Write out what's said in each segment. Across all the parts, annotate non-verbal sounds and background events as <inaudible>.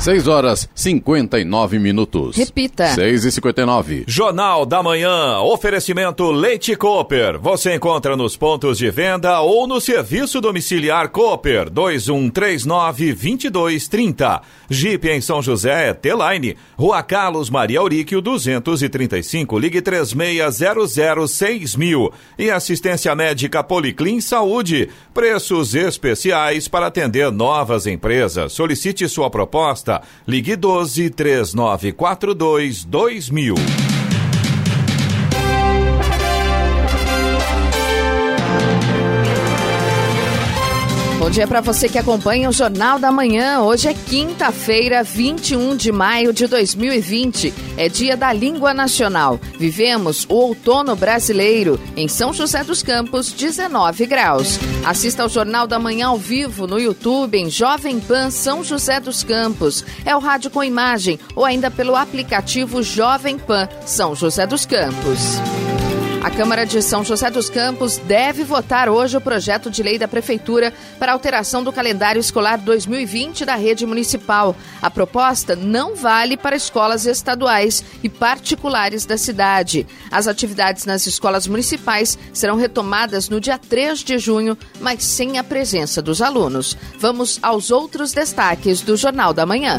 6 horas 59 minutos. Repita. 6 e 59. Jornal da Manhã. Oferecimento Leite Cooper. Você encontra nos pontos de venda ou no serviço domiciliar Cooper 2139 2230. Jeep em São José é T-Line. Rua Carlos Maria Auríquio 235. Ligue 3600 mil. E assistência médica Policlin Saúde. Preços especiais para atender novas empresas. Solicite sua proposta Ligue 12 3942 2000. Bom dia para você que acompanha o Jornal da Manhã. Hoje é quinta-feira, 21 de maio de 2020. É dia da língua nacional. Vivemos o outono brasileiro. Em São José dos Campos, 19 graus. Assista ao Jornal da Manhã ao vivo no YouTube em Jovem Pan São José dos Campos. É o rádio com imagem ou ainda pelo aplicativo Jovem Pan São José dos Campos. A Câmara de São José dos Campos deve votar hoje o projeto de lei da Prefeitura para alteração do calendário escolar 2020 da rede municipal. A proposta não vale para escolas estaduais e particulares da cidade. As atividades nas escolas municipais serão retomadas no dia 3 de junho, mas sem a presença dos alunos. Vamos aos outros destaques do Jornal da Manhã.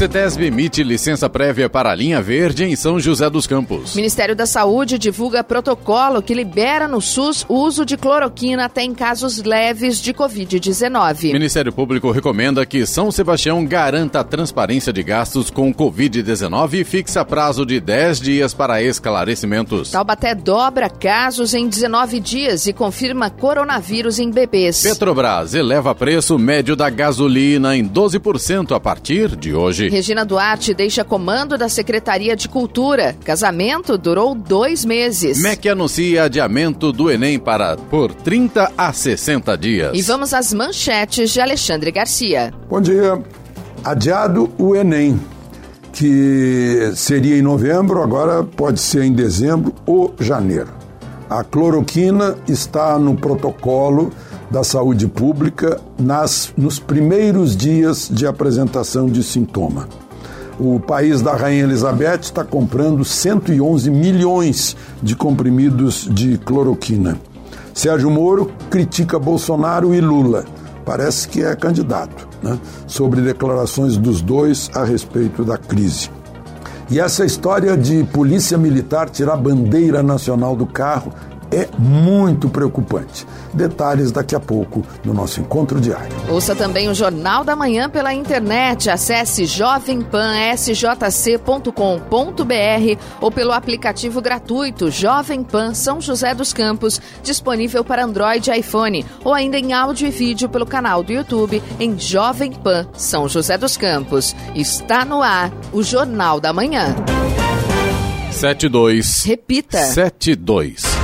CETESB emite licença prévia para a linha verde em São José dos Campos. Ministério da Saúde divulga protocolo que libera no SUS o uso de cloroquina até em casos leves de Covid-19. Ministério Público recomenda que São Sebastião garanta a transparência de gastos com Covid-19 e fixa prazo de 10 dias para esclarecimentos. Taubaté dobra casos em 19 dias e confirma coronavírus em bebês. Petrobras eleva preço médio da gasolina em 12% a partir de hoje. Regina Duarte deixa comando da Secretaria de Cultura. Casamento durou dois meses. MEC anuncia adiamento do Enem para por 30 a 60 dias. E vamos às manchetes de Alexandre Garcia. Bom dia. Adiado o Enem, que seria em novembro, agora pode ser em dezembro ou janeiro. A cloroquina está no protocolo da saúde pública nas, nos primeiros dias de apresentação de sintoma. O país da Rainha Elizabeth está comprando 111 milhões de comprimidos de cloroquina. Sérgio Moro critica Bolsonaro e Lula. Parece que é candidato, né? sobre declarações dos dois a respeito da crise. E essa história de polícia militar tirar bandeira nacional do carro é muito preocupante. Detalhes daqui a pouco no nosso encontro diário. Ouça também o Jornal da Manhã pela internet. Acesse jovempansjc.com.br ou pelo aplicativo gratuito Jovem Pan São José dos Campos, disponível para Android e iPhone, ou ainda em áudio e vídeo pelo canal do YouTube em Jovem Pan São José dos Campos. Está no ar o Jornal da Manhã. 72. Repita. 72.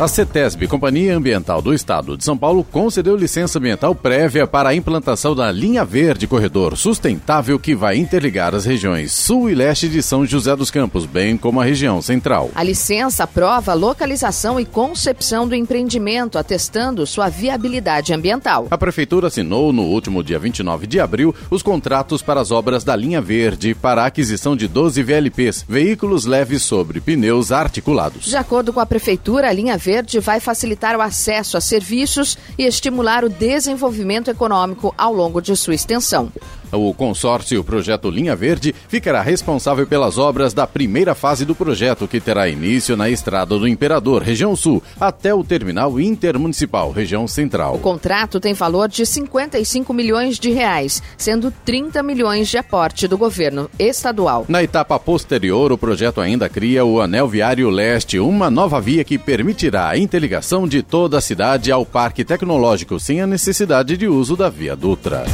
A CETESB, Companhia Ambiental do Estado de São Paulo, concedeu licença ambiental prévia para a implantação da linha verde corredor sustentável que vai interligar as regiões sul e leste de São José dos Campos, bem como a região central. A licença aprova a localização e concepção do empreendimento, atestando sua viabilidade ambiental. A Prefeitura assinou no último dia 29 de abril os contratos para as obras da linha verde para a aquisição de 12 VLPs, veículos leves sobre pneus articulados. De acordo com a Prefeitura, a linha verde Verde vai facilitar o acesso a serviços e estimular o desenvolvimento econômico ao longo de sua extensão. O consórcio Projeto Linha Verde ficará responsável pelas obras da primeira fase do projeto, que terá início na Estrada do Imperador, região sul, até o terminal intermunicipal, região central. O contrato tem valor de 55 milhões de reais, sendo 30 milhões de aporte do governo estadual. Na etapa posterior, o projeto ainda cria o Anel Viário Leste, uma nova via que permitirá a interligação de toda a cidade ao Parque Tecnológico, sem a necessidade de uso da Via Dutra.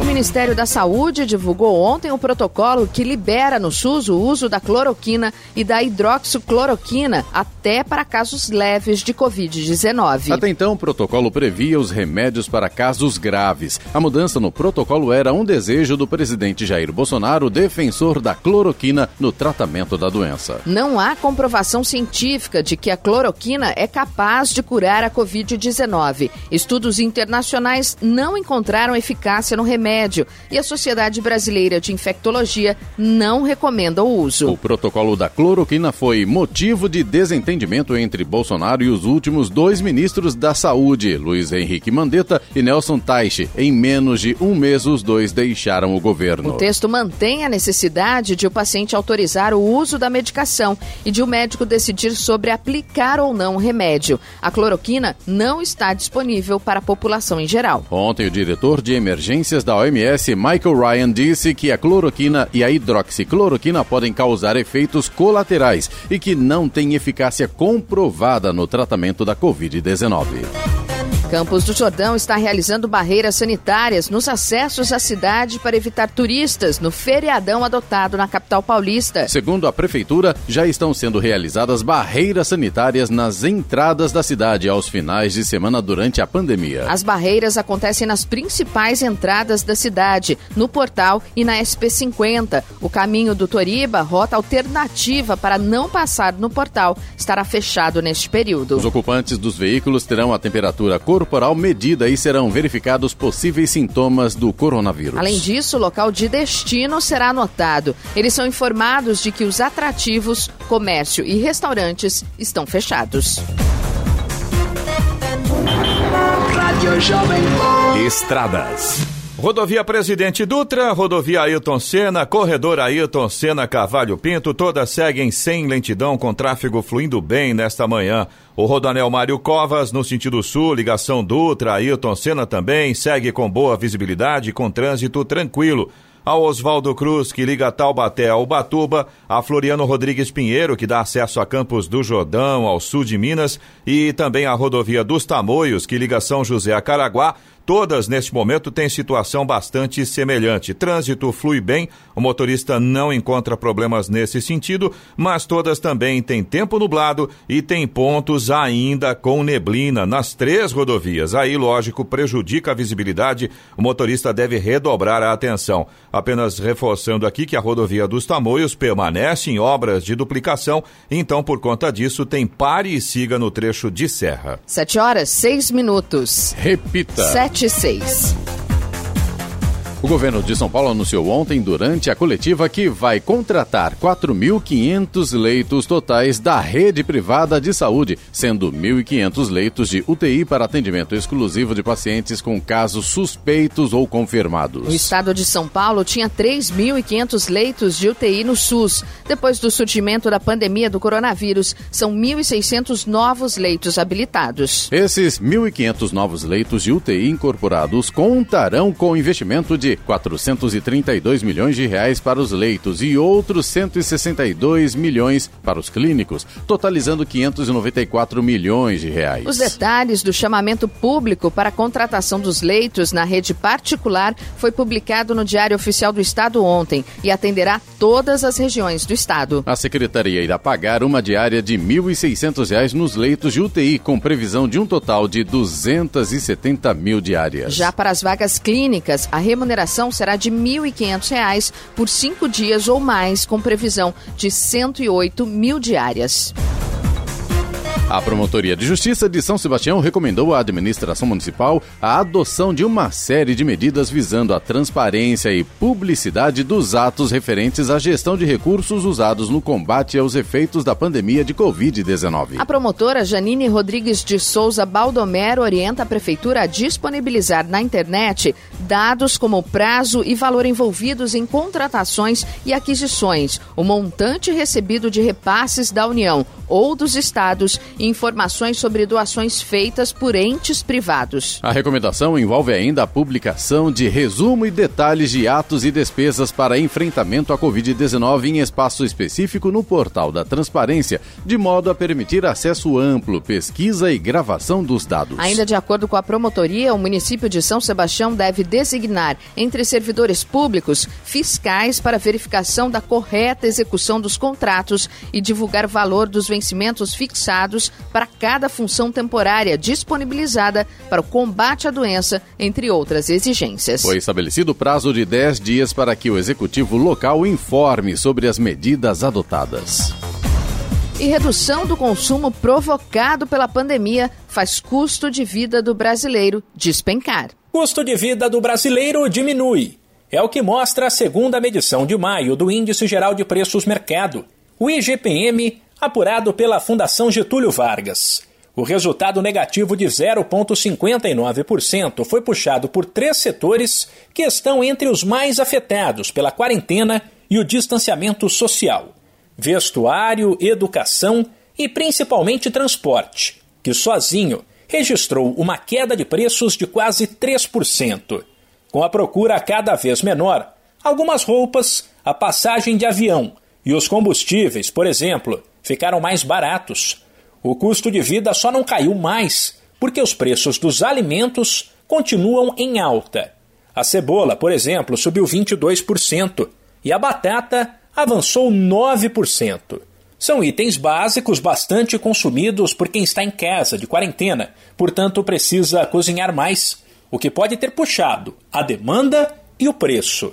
O Ministério da Saúde divulgou ontem o protocolo que libera no SUS o uso da cloroquina e da hidroxicloroquina até para casos leves de Covid-19. Até então, o protocolo previa os remédios para casos graves. A mudança no protocolo era um desejo do presidente Jair Bolsonaro, defensor da cloroquina no tratamento da doença. Não há comprovação científica de que a cloroquina é capaz de curar a Covid-19. Estudos internacionais não encontraram eficácia no remédio remédio e a Sociedade Brasileira de Infectologia não recomenda o uso. O protocolo da cloroquina foi motivo de desentendimento entre Bolsonaro e os últimos dois ministros da Saúde, Luiz Henrique Mandetta e Nelson Taixe. Em menos de um mês, os dois deixaram o governo. O texto mantém a necessidade de o paciente autorizar o uso da medicação e de o médico decidir sobre aplicar ou não o remédio. A cloroquina não está disponível para a população em geral. Ontem, o diretor de emergências da OMS, Michael Ryan, disse que a cloroquina e a hidroxicloroquina podem causar efeitos colaterais e que não têm eficácia comprovada no tratamento da Covid-19. Campos do Jordão está realizando barreiras sanitárias nos acessos à cidade para evitar turistas no feriadão adotado na capital paulista. Segundo a prefeitura, já estão sendo realizadas barreiras sanitárias nas entradas da cidade aos finais de semana durante a pandemia. As barreiras acontecem nas principais entradas da cidade, no portal e na SP50. O caminho do Toriba, rota alternativa para não passar no portal, estará fechado neste período. Os ocupantes dos veículos terão a temperatura corporal corporal medida e serão verificados possíveis sintomas do coronavírus. Além disso, o local de destino será anotado. Eles são informados de que os atrativos, comércio e restaurantes estão fechados. Estradas. Rodovia Presidente Dutra, rodovia Ailton Senna, corredor Ailton Senna Cavalho Pinto, todas seguem sem lentidão com tráfego fluindo bem nesta manhã. O Rodanel Mário Covas, no sentido sul, ligação Dutra, Ailton Senna também, segue com boa visibilidade, com trânsito tranquilo a Oswaldo Cruz, que liga Taubaté ao Batuba, a Floriano Rodrigues Pinheiro, que dá acesso a Campos do Jordão, ao sul de Minas, e também a rodovia dos Tamoios, que liga São José a Caraguá, Todas, neste momento, têm situação bastante semelhante. Trânsito flui bem, o motorista não encontra problemas nesse sentido, mas todas também têm tempo nublado e tem pontos ainda com neblina nas três rodovias. Aí, lógico, prejudica a visibilidade, o motorista deve redobrar a atenção. Apenas reforçando aqui que a rodovia dos Tamoios permanece em obras de duplicação, então, por conta disso, tem pare e siga no trecho de serra. Sete horas, seis minutos. Repita. Sete 76. O governo de São Paulo anunciou ontem, durante a coletiva, que vai contratar 4.500 leitos totais da rede privada de saúde, sendo 1.500 leitos de UTI para atendimento exclusivo de pacientes com casos suspeitos ou confirmados. O estado de São Paulo tinha 3.500 leitos de UTI no SUS. Depois do surgimento da pandemia do coronavírus, são 1.600 novos leitos habilitados. Esses 1.500 novos leitos de UTI incorporados contarão com investimento de 432 milhões de reais para os leitos e outros 162 milhões para os clínicos, totalizando 594 milhões de reais. Os detalhes do chamamento público para a contratação dos leitos na rede particular foi publicado no Diário Oficial do Estado ontem e atenderá todas as regiões do estado. A secretaria irá pagar uma diária de R$ 1.600 nos leitos de UTI, com previsão de um total de 270 mil diárias. Já para as vagas clínicas, a remuneração remuneração será de R$ 1.500 por cinco dias ou mais, com previsão de 108 mil diárias. A Promotoria de Justiça de São Sebastião recomendou à administração municipal a adoção de uma série de medidas visando a transparência e publicidade dos atos referentes à gestão de recursos usados no combate aos efeitos da pandemia de Covid-19. A promotora Janine Rodrigues de Souza Baldomero orienta a Prefeitura a disponibilizar na internet dados como prazo e valor envolvidos em contratações e aquisições, o montante recebido de repasses da União, ou dos estados informações sobre doações feitas por entes privados. A recomendação envolve ainda a publicação de resumo e detalhes de atos e despesas para enfrentamento à Covid-19 em espaço específico no portal da Transparência, de modo a permitir acesso amplo, pesquisa e gravação dos dados. Ainda de acordo com a promotoria, o município de São Sebastião deve designar entre servidores públicos fiscais para verificação da correta execução dos contratos e divulgar o valor dos vencimentos fixados para cada função temporária disponibilizada para o combate à doença, entre outras exigências. Foi estabelecido prazo de 10 dias para que o executivo local informe sobre as medidas adotadas. E redução do consumo provocado pela pandemia faz custo de vida do brasileiro despencar. Custo de vida do brasileiro diminui. É o que mostra a segunda medição de maio do Índice Geral de Preços Mercado, o IGPM, apurado pela Fundação Getúlio Vargas. O resultado negativo de 0,59% foi puxado por três setores que estão entre os mais afetados pela quarentena e o distanciamento social: vestuário, educação e principalmente transporte, que sozinho registrou uma queda de preços de quase 3%. Com a procura cada vez menor, algumas roupas, a passagem de avião e os combustíveis, por exemplo, ficaram mais baratos. O custo de vida só não caiu mais porque os preços dos alimentos continuam em alta. A cebola, por exemplo, subiu 22% e a batata avançou 9%. São itens básicos bastante consumidos por quem está em casa de quarentena, portanto precisa cozinhar mais, o que pode ter puxado a demanda e o preço.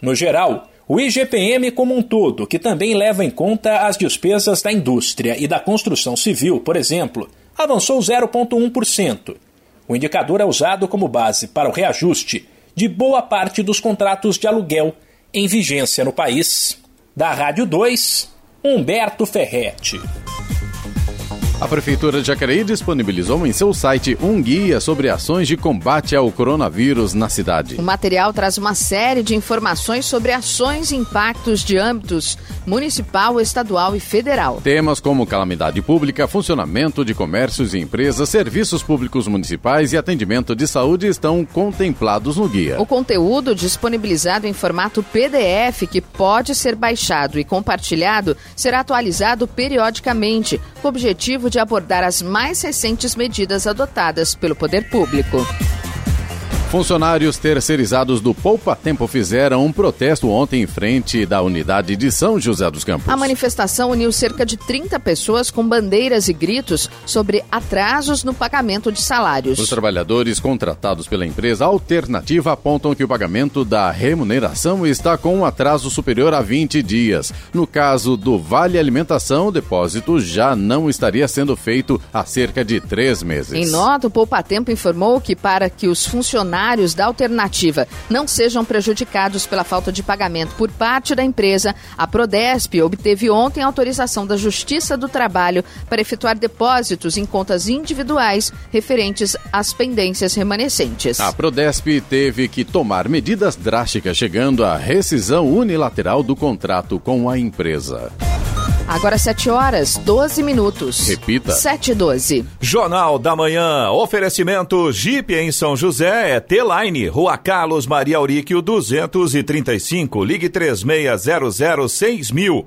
No geral, o IGPM como um todo, que também leva em conta as despesas da indústria e da construção civil, por exemplo, avançou 0,1%. O indicador é usado como base para o reajuste de boa parte dos contratos de aluguel em vigência no país. Da Rádio 2, Humberto Ferretti. A Prefeitura de Jacareí disponibilizou em seu site um guia sobre ações de combate ao coronavírus na cidade. O material traz uma série de informações sobre ações e impactos de âmbitos municipal, estadual e federal. Temas como calamidade pública, funcionamento de comércios e empresas, serviços públicos municipais e atendimento de saúde estão contemplados no guia. O conteúdo disponibilizado em formato PDF, que pode ser baixado e compartilhado, será atualizado periodicamente, com o objetivo de abordar as mais recentes medidas adotadas pelo poder público. Funcionários terceirizados do Poupa Tempo fizeram um protesto ontem em frente da unidade de São José dos Campos. A manifestação uniu cerca de 30 pessoas com bandeiras e gritos sobre atrasos no pagamento de salários. Os trabalhadores contratados pela empresa alternativa apontam que o pagamento da remuneração está com um atraso superior a 20 dias. No caso do Vale Alimentação, o depósito já não estaria sendo feito há cerca de três meses. Em nota, o Poupa Tempo informou que para que os funcionários funcionários da alternativa não sejam prejudicados pela falta de pagamento por parte da empresa, a Prodesp obteve ontem autorização da Justiça do Trabalho para efetuar depósitos em contas individuais referentes às pendências remanescentes. A Prodesp teve que tomar medidas drásticas, chegando à rescisão unilateral do contrato com a empresa. Agora 7 horas, 12 minutos. Repita. 7 e 12. Jornal da Manhã. Oferecimento Jeep em São José é T-Line. Rua Carlos Maria Auríquio 235. Ligue 3600 6000.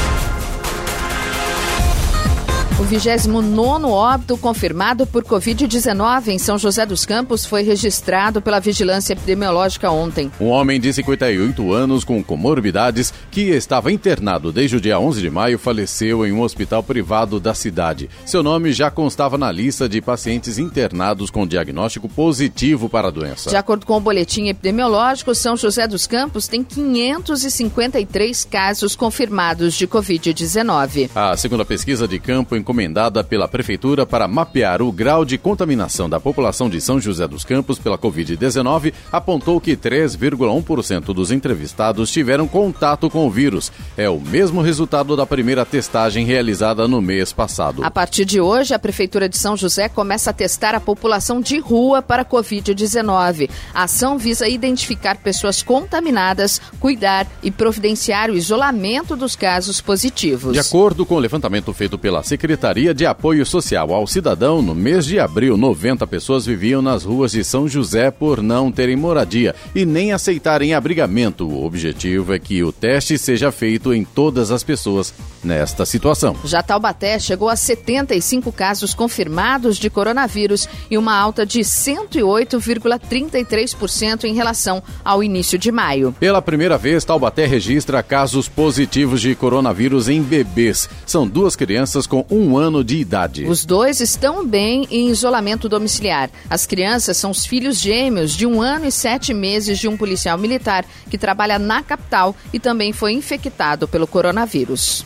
O 29 óbito confirmado por Covid-19 em São José dos Campos foi registrado pela Vigilância Epidemiológica ontem. Um homem de 58 anos com comorbidades que estava internado desde o dia 11 de maio faleceu em um hospital privado da cidade. Seu nome já constava na lista de pacientes internados com diagnóstico positivo para a doença. De acordo com o boletim epidemiológico, São José dos Campos tem 553 casos confirmados de Covid-19. A segunda pesquisa de campo em encomendada pela Prefeitura para mapear o grau de contaminação da população de São José dos Campos pela Covid-19 apontou que 3,1% dos entrevistados tiveram contato com o vírus. É o mesmo resultado da primeira testagem realizada no mês passado. A partir de hoje, a Prefeitura de São José começa a testar a população de rua para a Covid-19. A ação visa identificar pessoas contaminadas, cuidar e providenciar o isolamento dos casos positivos. De acordo com o levantamento feito pela Secretaria de Apoio Social ao Cidadão, no mês de abril, 90 pessoas viviam nas ruas de São José por não terem moradia e nem aceitarem abrigamento. O objetivo é que o teste seja feito em todas as pessoas nesta situação. Já Taubaté chegou a 75 casos confirmados de coronavírus e uma alta de 108,33% em relação ao início de maio. Pela primeira vez, Taubaté registra casos positivos de coronavírus em bebês. São duas crianças com um ano de idade. Os dois estão bem em isolamento domiciliar. As crianças são os filhos gêmeos de um ano e sete meses de um policial militar que trabalha na capital e também foi infectado pelo coronavírus.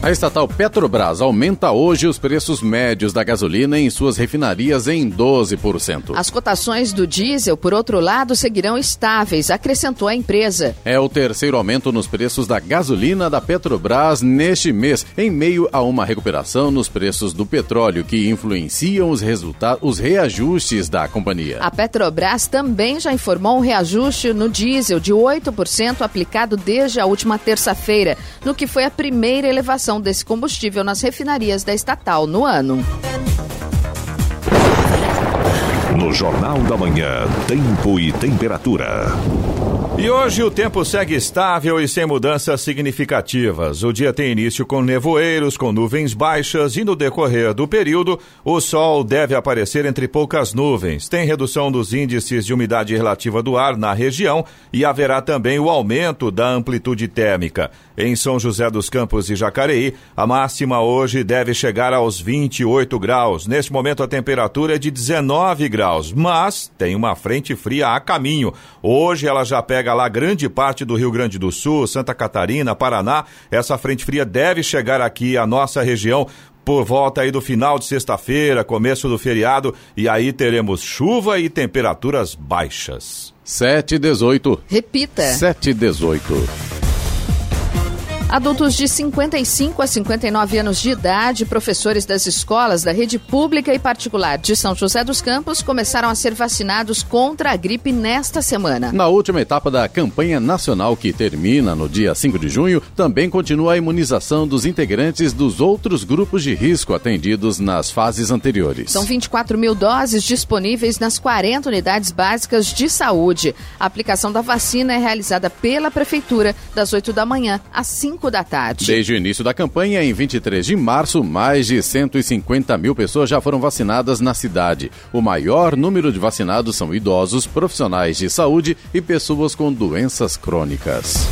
A estatal Petrobras aumenta hoje os preços médios da gasolina em suas refinarias em 12%. As cotações do diesel, por outro lado, seguirão estáveis, acrescentou a empresa. É o terceiro aumento nos preços da gasolina da Petrobras neste mês, em meio a uma recuperação nos preços do petróleo que influenciam os resultados, os reajustes da companhia. A Petrobras também já informou um reajuste no diesel de 8% aplicado desde a última terça-feira, no que foi a primeira elevação desse combustível nas refinarias da estatal no ano. No Jornal da Manhã, Tempo e Temperatura. E hoje o tempo segue estável e sem mudanças significativas. O dia tem início com nevoeiros, com nuvens baixas e no decorrer do período o sol deve aparecer entre poucas nuvens. Tem redução dos índices de umidade relativa do ar na região e haverá também o aumento da amplitude térmica. Em São José dos Campos e Jacareí, a máxima hoje deve chegar aos 28 graus. Neste momento a temperatura é de 19 graus, mas tem uma frente fria a caminho. Hoje ela já pega lá grande parte do Rio Grande do Sul, Santa Catarina, Paraná. Essa frente fria deve chegar aqui à nossa região por volta aí do final de sexta-feira, começo do feriado, e aí teremos chuva e temperaturas baixas. 7 e 18. Repita. 7 e 18. Adultos de 55 a 59 anos de idade, professores das escolas da rede pública e particular de São José dos Campos começaram a ser vacinados contra a gripe nesta semana. Na última etapa da campanha nacional que termina no dia 5 de junho, também continua a imunização dos integrantes dos outros grupos de risco atendidos nas fases anteriores. São 24 mil doses disponíveis nas 40 unidades básicas de saúde. A aplicação da vacina é realizada pela Prefeitura das 8 da manhã às 5 5 da tarde. Desde o início da campanha, em 23 de março, mais de 150 mil pessoas já foram vacinadas na cidade. O maior número de vacinados são idosos, profissionais de saúde e pessoas com doenças crônicas.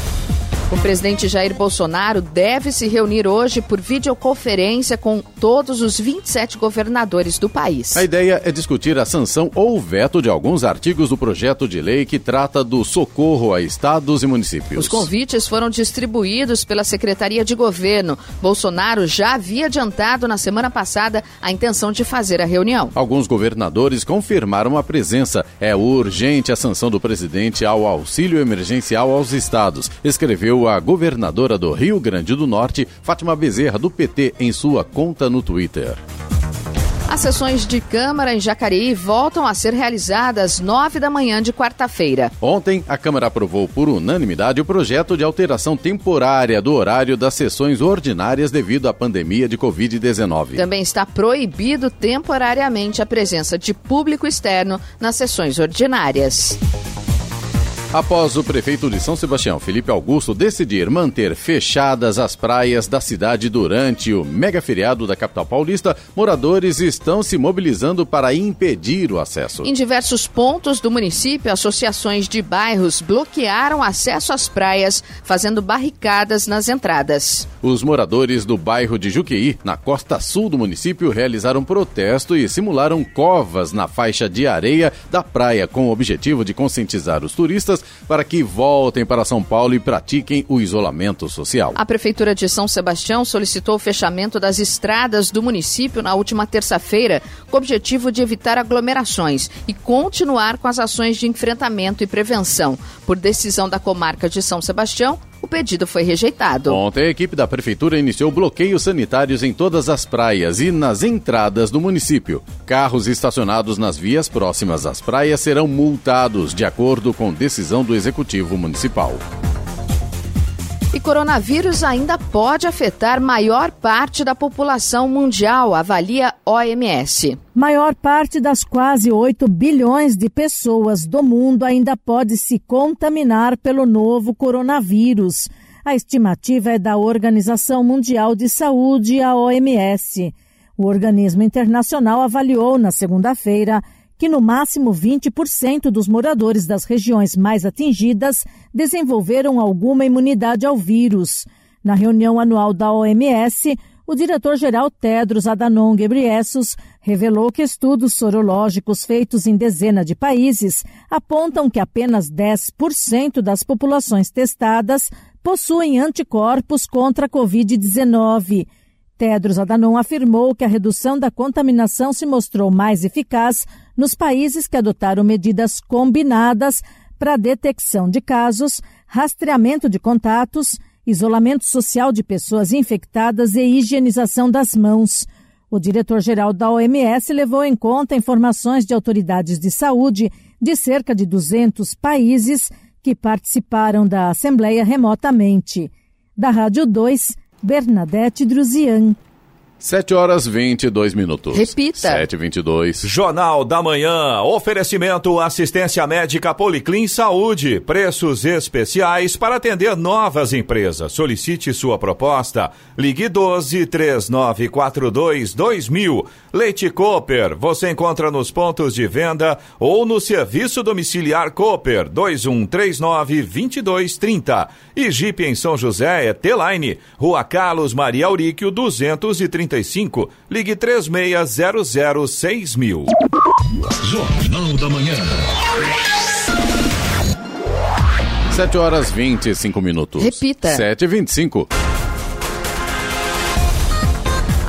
O presidente Jair Bolsonaro deve se reunir hoje por videoconferência com todos os 27 governadores do país. A ideia é discutir a sanção ou veto de alguns artigos do projeto de lei que trata do socorro a estados e municípios. Os convites foram distribuídos pela Secretaria de Governo. Bolsonaro já havia adiantado na semana passada a intenção de fazer a reunião. Alguns governadores confirmaram a presença. É urgente a sanção do presidente ao auxílio emergencial aos estados, escreveu a governadora do Rio Grande do Norte, Fátima Bezerra, do PT, em sua conta no Twitter. As sessões de Câmara em Jacareí voltam a ser realizadas às nove da manhã de quarta-feira. Ontem, a Câmara aprovou por unanimidade o projeto de alteração temporária do horário das sessões ordinárias devido à pandemia de Covid-19. Também está proibido temporariamente a presença de público externo nas sessões ordinárias. Após o prefeito de São Sebastião, Felipe Augusto, decidir manter fechadas as praias da cidade durante o mega feriado da capital paulista, moradores estão se mobilizando para impedir o acesso. Em diversos pontos do município, associações de bairros bloquearam acesso às praias, fazendo barricadas nas entradas. Os moradores do bairro de Juqueí, na costa sul do município, realizaram protesto e simularam covas na faixa de areia da praia com o objetivo de conscientizar os turistas para que voltem para São Paulo e pratiquem o isolamento social. A Prefeitura de São Sebastião solicitou o fechamento das estradas do município na última terça-feira, com o objetivo de evitar aglomerações e continuar com as ações de enfrentamento e prevenção. Por decisão da comarca de São Sebastião, o pedido foi rejeitado. Ontem, a equipe da Prefeitura iniciou bloqueios sanitários em todas as praias e nas entradas do município. Carros estacionados nas vias próximas às praias serão multados, de acordo com decisão do Executivo Municipal. E coronavírus ainda pode afetar maior parte da população mundial, avalia OMS. Maior parte das quase 8 bilhões de pessoas do mundo ainda pode se contaminar pelo novo coronavírus. A estimativa é da Organização Mundial de Saúde, a OMS. O organismo internacional avaliou na segunda-feira que no máximo 20% dos moradores das regiões mais atingidas desenvolveram alguma imunidade ao vírus. Na reunião anual da OMS, o diretor-geral Tedros Adhanom Ghebreyesus revelou que estudos sorológicos feitos em dezenas de países apontam que apenas 10% das populações testadas possuem anticorpos contra a Covid-19. Tedros Adhanom afirmou que a redução da contaminação se mostrou mais eficaz nos países que adotaram medidas combinadas para detecção de casos, rastreamento de contatos, isolamento social de pessoas infectadas e higienização das mãos. O diretor-geral da OMS levou em conta informações de autoridades de saúde de cerca de 200 países que participaram da Assembleia remotamente. Da Rádio 2, Bernadette Druzian. 7 horas 22 minutos. Repita. 7 e 22 Jornal da Manhã. Oferecimento assistência médica Policlin Saúde. Preços especiais para atender novas empresas. Solicite sua proposta. Ligue 12 3942 2000. Leite Cooper. Você encontra nos pontos de venda ou no serviço domiciliar Cooper 2139 2230. E Jeep em São José é T-Line. Rua Carlos Maria Auríquio 230 35, ligue 3600 mil. Jornal da Manhã. 7 horas 25 minutos. Repita. 7 e 25 A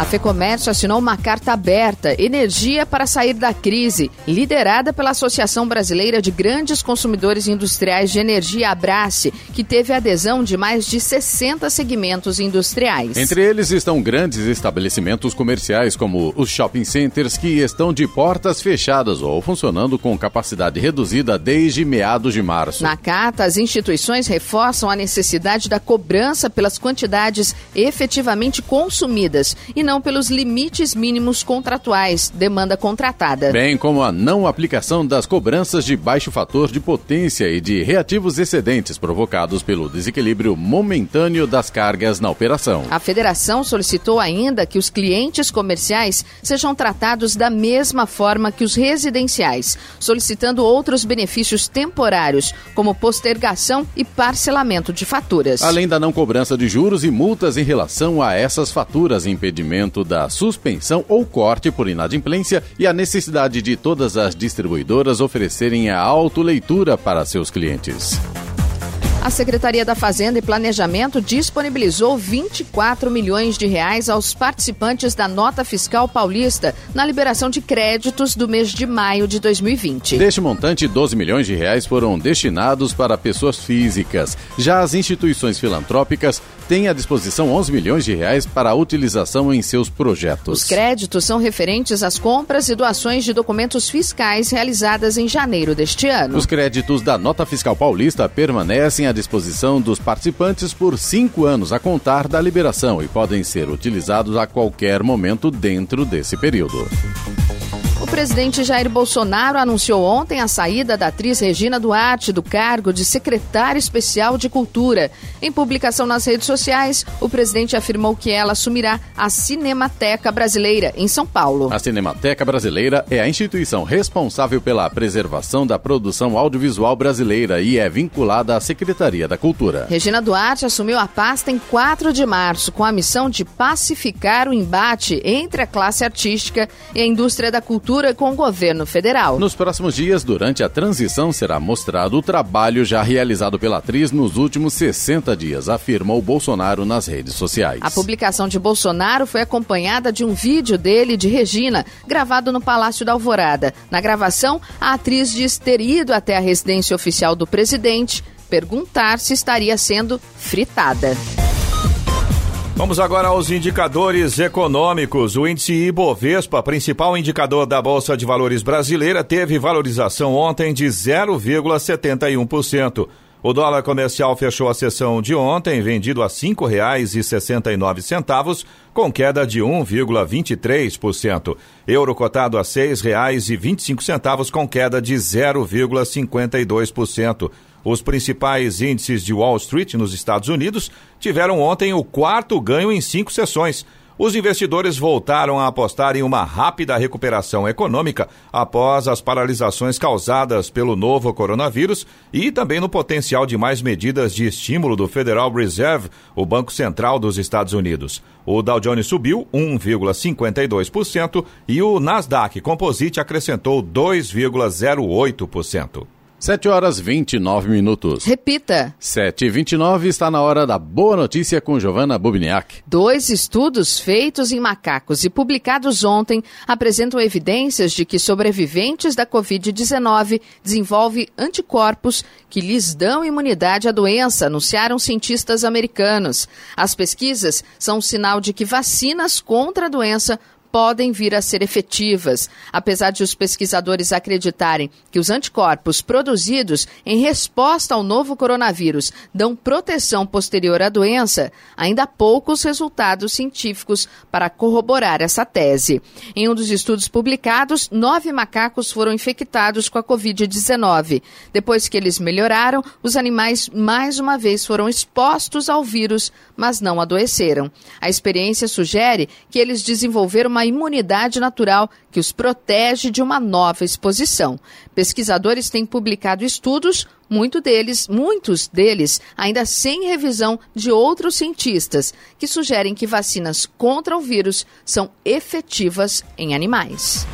FEComércio assinou uma carta aberta, Energia para Sair da Crise, liderada pela Associação Brasileira de Grandes Consumidores Industriais de Energia, Abrace, que teve adesão de mais de 60 segmentos industriais. Entre eles estão grandes estabelecimentos comerciais, como os shopping centers, que estão de portas fechadas ou funcionando com capacidade reduzida desde meados de março. Na carta, as instituições reforçam a necessidade da cobrança pelas quantidades efetivamente consumidas e não pelos limites mínimos contratuais, demanda contratada. Bem como a não aplicação das cobranças de baixo fator de potência e de reativos excedentes provocados pelo desequilíbrio momentâneo das cargas na operação. A federação solicitou ainda que os clientes comerciais sejam tratados da mesma forma que os residenciais, solicitando outros benefícios temporários, como postergação e parcelamento de faturas. Além da não cobrança de juros e multas em relação a essas faturas, impedimento da suspensão ou corte por inadimplência e a necessidade de todas as distribuidoras oferecerem a autoleitura para seus clientes. A Secretaria da Fazenda e Planejamento disponibilizou 24 milhões de reais aos participantes da nota fiscal paulista na liberação de créditos do mês de maio de 2020. Deste montante, 12 milhões de reais foram destinados para pessoas físicas. Já as instituições filantrópicas têm à disposição 11 milhões de reais para a utilização em seus projetos. Os créditos são referentes às compras e doações de documentos fiscais realizadas em janeiro deste ano. Os créditos da nota fiscal paulista permanecem à disposição dos participantes por cinco anos a contar da liberação e podem ser utilizados a qualquer momento dentro desse período. O presidente Jair Bolsonaro anunciou ontem a saída da atriz Regina Duarte do cargo de secretária especial de Cultura. Em publicação nas redes sociais, o presidente afirmou que ela assumirá a Cinemateca Brasileira, em São Paulo. A Cinemateca Brasileira é a instituição responsável pela preservação da produção audiovisual brasileira e é vinculada à Secretaria da Cultura. Regina Duarte assumiu a pasta em 4 de março, com a missão de pacificar o embate entre a classe artística e a indústria da cultura com o governo federal. Nos próximos dias, durante a transição, será mostrado o trabalho já realizado pela atriz nos últimos 60 dias, afirmou Bolsonaro nas redes sociais. A publicação de Bolsonaro foi acompanhada de um vídeo dele e de Regina, gravado no Palácio da Alvorada. Na gravação, a atriz diz ter ido até a residência oficial do presidente perguntar se estaria sendo fritada. Vamos agora aos indicadores econômicos. O índice Ibovespa, principal indicador da Bolsa de Valores brasileira, teve valorização ontem de 0,71%. O dólar comercial fechou a sessão de ontem vendido a R$ 5,69, com queda de 1,23%. Euro cotado a R$ 6,25, com queda de 0,52%. Os principais índices de Wall Street nos Estados Unidos tiveram ontem o quarto ganho em cinco sessões. Os investidores voltaram a apostar em uma rápida recuperação econômica após as paralisações causadas pelo novo coronavírus e também no potencial de mais medidas de estímulo do Federal Reserve, o Banco Central dos Estados Unidos. O Dow Jones subiu 1,52% e o Nasdaq Composite acrescentou 2,08%. 7 horas 29 minutos. Repita. 7 e 29 está na hora da boa notícia com Giovanna Bubniak. Dois estudos feitos em macacos e publicados ontem apresentam evidências de que sobreviventes da Covid-19 desenvolvem anticorpos que lhes dão imunidade à doença, anunciaram cientistas americanos. As pesquisas são um sinal de que vacinas contra a doença podem vir a ser efetivas, apesar de os pesquisadores acreditarem que os anticorpos produzidos em resposta ao novo coronavírus dão proteção posterior à doença, ainda há poucos resultados científicos para corroborar essa tese. Em um dos estudos publicados, nove macacos foram infectados com a Covid-19. Depois que eles melhoraram, os animais mais uma vez foram expostos ao vírus, mas não adoeceram. A experiência sugere que eles desenvolveram uma imunidade natural que os protege de uma nova exposição. Pesquisadores têm publicado estudos, muito deles, muitos deles ainda sem revisão de outros cientistas, que sugerem que vacinas contra o vírus são efetivas em animais.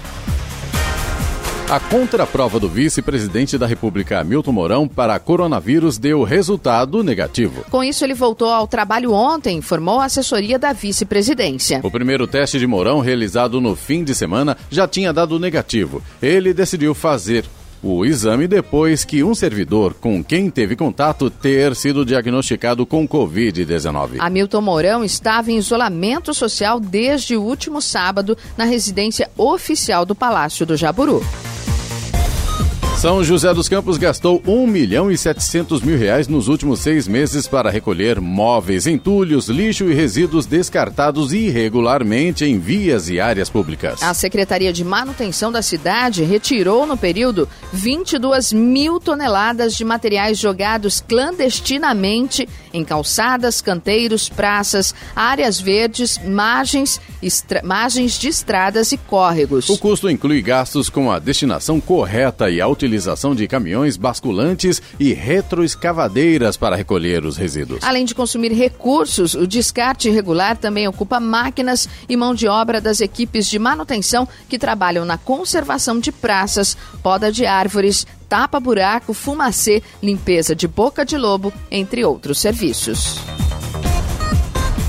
A contraprova do vice-presidente da República, Milton Mourão, para coronavírus deu resultado negativo. Com isso, ele voltou ao trabalho ontem, informou a assessoria da vice-presidência. O primeiro teste de Mourão, realizado no fim de semana, já tinha dado negativo. Ele decidiu fazer o exame depois que um servidor com quem teve contato ter sido diagnosticado com Covid-19. Hamilton Mourão estava em isolamento social desde o último sábado na residência oficial do Palácio do Jaburu. São José dos Campos gastou 1 milhão e 700 mil reais nos últimos seis meses para recolher móveis, entulhos, lixo e resíduos descartados irregularmente em vias e áreas públicas. A Secretaria de Manutenção da cidade retirou no período 22 mil toneladas de materiais jogados clandestinamente em calçadas, canteiros, praças, áreas verdes, margens, margens de estradas e córregos. O custo inclui gastos com a destinação correta e a utilização utilização de caminhões basculantes e retroescavadeiras para recolher os resíduos. Além de consumir recursos, o descarte irregular também ocupa máquinas e mão de obra das equipes de manutenção que trabalham na conservação de praças, poda de árvores, tapa-buraco, fumacê, limpeza de boca de lobo, entre outros serviços.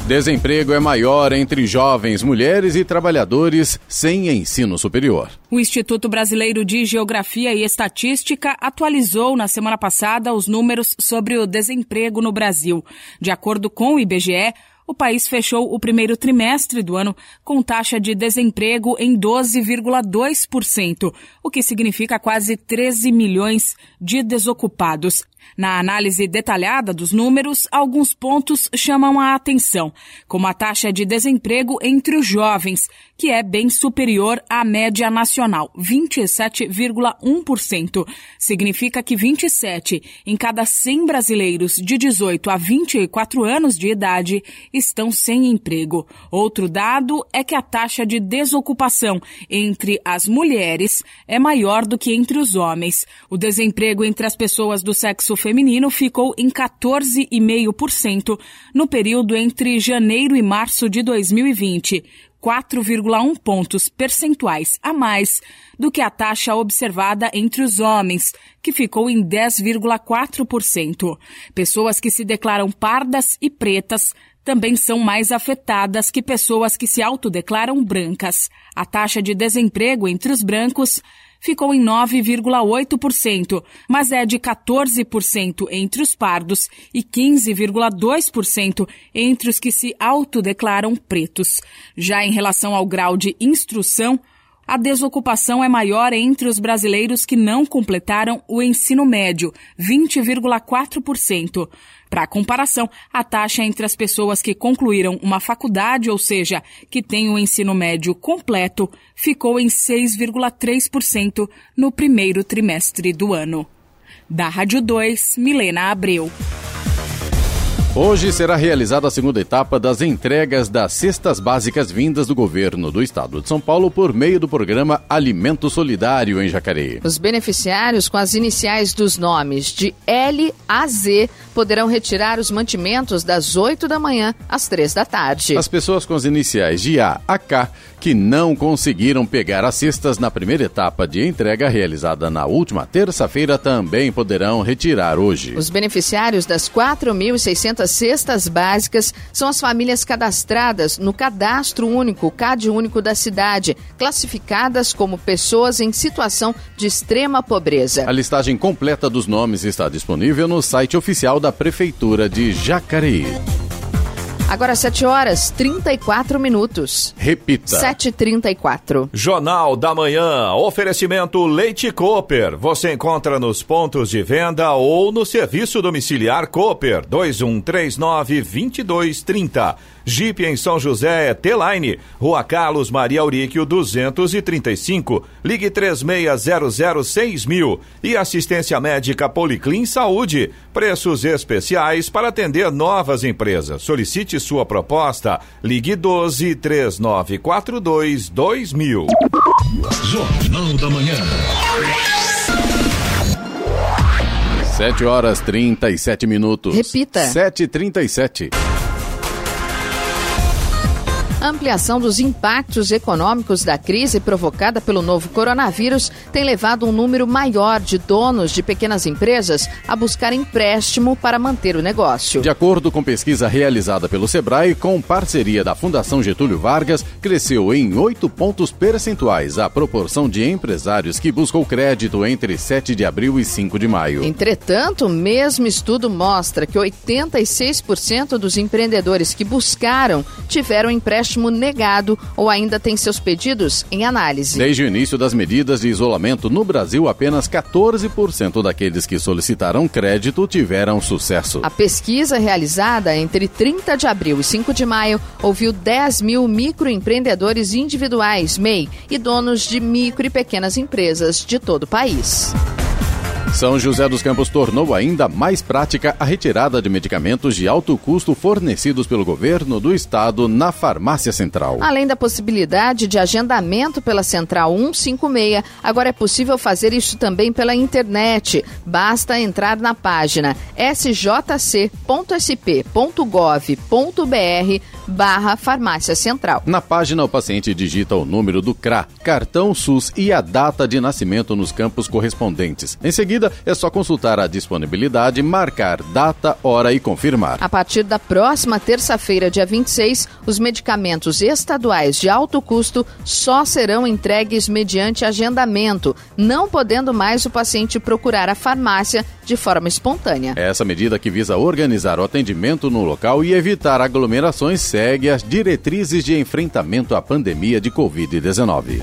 Desemprego é maior entre jovens, mulheres e trabalhadores sem ensino superior. O Instituto Brasileiro de Geografia e Estatística atualizou na semana passada os números sobre o desemprego no Brasil. De acordo com o IBGE, o país fechou o primeiro trimestre do ano com taxa de desemprego em 12,2%, o que significa quase 13 milhões de desocupados. Na análise detalhada dos números, alguns pontos chamam a atenção, como a taxa de desemprego entre os jovens, que é bem superior à média nacional, 27,1%. Significa que 27 em cada 100 brasileiros de 18 a 24 anos de idade estão sem emprego. Outro dado é que a taxa de desocupação entre as mulheres é maior do que entre os homens. O desemprego entre as pessoas do sexo feminino ficou em 14,5% no período entre janeiro e março de 2020 4,1 pontos percentuais a mais do que a taxa observada entre os homens, que ficou em 10,4%. Pessoas que se declaram pardas e pretas também são mais afetadas que pessoas que se autodeclaram brancas. A taxa de desemprego entre os brancos ficou em 9,8%, mas é de 14% entre os pardos e 15,2% entre os que se autodeclaram pretos. Já em relação ao grau de instrução, a desocupação é maior entre os brasileiros que não completaram o ensino médio, 20,4%. Para comparação, a taxa entre as pessoas que concluíram uma faculdade, ou seja, que têm o ensino médio completo, ficou em 6,3% no primeiro trimestre do ano. Da Rádio 2, Milena Abreu. Hoje será realizada a segunda etapa das entregas das cestas básicas vindas do governo do estado de São Paulo por meio do programa Alimento Solidário em Jacareí. Os beneficiários com as iniciais dos nomes de L a Z poderão retirar os mantimentos das 8 da manhã às 3 da tarde. As pessoas com as iniciais de A a K que não conseguiram pegar as cestas na primeira etapa de entrega realizada na última terça-feira também poderão retirar hoje. Os beneficiários das 4.600 cestas básicas são as famílias cadastradas no Cadastro Único, CAD Único da cidade, classificadas como pessoas em situação de extrema pobreza. A listagem completa dos nomes está disponível no site oficial da Prefeitura de Jacareí. Agora 7 horas 34 minutos. Repita. 7h34. Jornal da Manhã. Oferecimento Leite Cooper. Você encontra nos pontos de venda ou no serviço domiciliar Cooper 2139 2230. Jeep em São José é T-Line. Rua Carlos Maria Auríquio 235. Ligue 3600 mil. E assistência médica Policlin Saúde. Preços especiais para atender novas empresas. Solicite sua proposta. Ligue 12 3942 2000. Jornal da Manhã. 7 horas 37 minutos. Repita. 7h37. A ampliação dos impactos econômicos da crise provocada pelo novo coronavírus tem levado um número maior de donos de pequenas empresas a buscar empréstimo para manter o negócio. De acordo com pesquisa realizada pelo Sebrae, com parceria da Fundação Getúlio Vargas, cresceu em 8 pontos percentuais a proporção de empresários que buscam crédito entre 7 de abril e 5 de maio. Entretanto, o mesmo estudo mostra que 86% dos empreendedores que buscaram tiveram empréstimo negado ou ainda têm seus pedidos em análise. Desde o início das medidas de isolamento no Brasil, apenas 14% daqueles que solicitaram crédito tiveram sucesso. A pesquisa realizada entre 30 de abril e 5 de maio ouviu 10 mil microempreendedores individuais, MEI, e donos de micro e pequenas empresas de todo o país. São José dos Campos tornou ainda mais prática a retirada de medicamentos de alto custo fornecidos pelo governo do estado na farmácia central. Além da possibilidade de agendamento pela Central 156, agora é possível fazer isso também pela internet. Basta entrar na página sjc.sp.gov.br barra farmácia central. Na página, o paciente digita o número do CRA, cartão SUS e a data de nascimento nos campos correspondentes. Em seguida, é só consultar a disponibilidade, marcar data, hora e confirmar. A partir da próxima terça-feira, dia 26, os medicamentos estaduais de alto custo só serão entregues mediante agendamento, não podendo mais o paciente procurar a farmácia de forma espontânea. Essa medida que visa organizar o atendimento no local e evitar aglomerações segue as diretrizes de enfrentamento à pandemia de Covid-19.